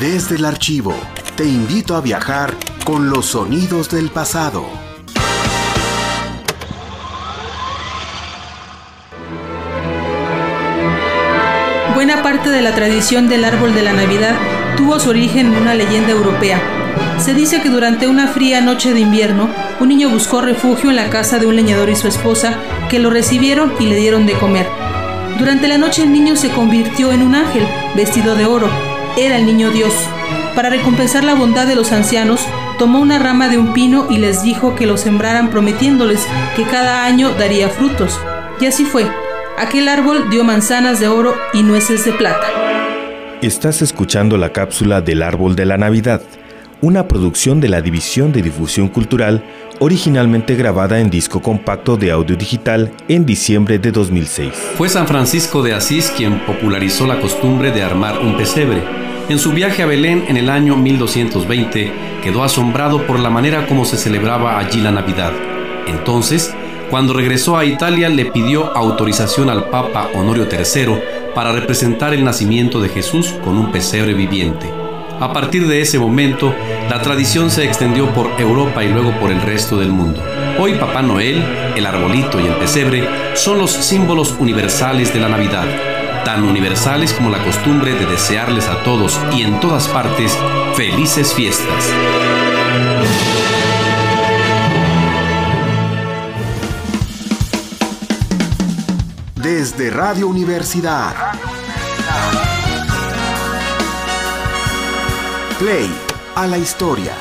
Desde el archivo, te invito a viajar con los sonidos del pasado. Buena parte de la tradición del árbol de la Navidad tuvo su origen en una leyenda europea. Se dice que durante una fría noche de invierno, un niño buscó refugio en la casa de un leñador y su esposa, que lo recibieron y le dieron de comer. Durante la noche el niño se convirtió en un ángel, vestido de oro. Era el niño Dios. Para recompensar la bondad de los ancianos, tomó una rama de un pino y les dijo que lo sembraran prometiéndoles que cada año daría frutos. Y así fue. Aquel árbol dio manzanas de oro y nueces de plata. Estás escuchando la cápsula del árbol de la Navidad, una producción de la División de Difusión Cultural, originalmente grabada en disco compacto de audio digital en diciembre de 2006. Fue San Francisco de Asís quien popularizó la costumbre de armar un pesebre. En su viaje a Belén en el año 1220, quedó asombrado por la manera como se celebraba allí la Navidad. Entonces, cuando regresó a Italia le pidió autorización al Papa Honorio III para representar el nacimiento de Jesús con un pesebre viviente. A partir de ese momento, la tradición se extendió por Europa y luego por el resto del mundo. Hoy Papá Noel, el arbolito y el pesebre son los símbolos universales de la Navidad, tan universales como la costumbre de desearles a todos y en todas partes felices fiestas. Desde Radio Universidad. Play a la historia.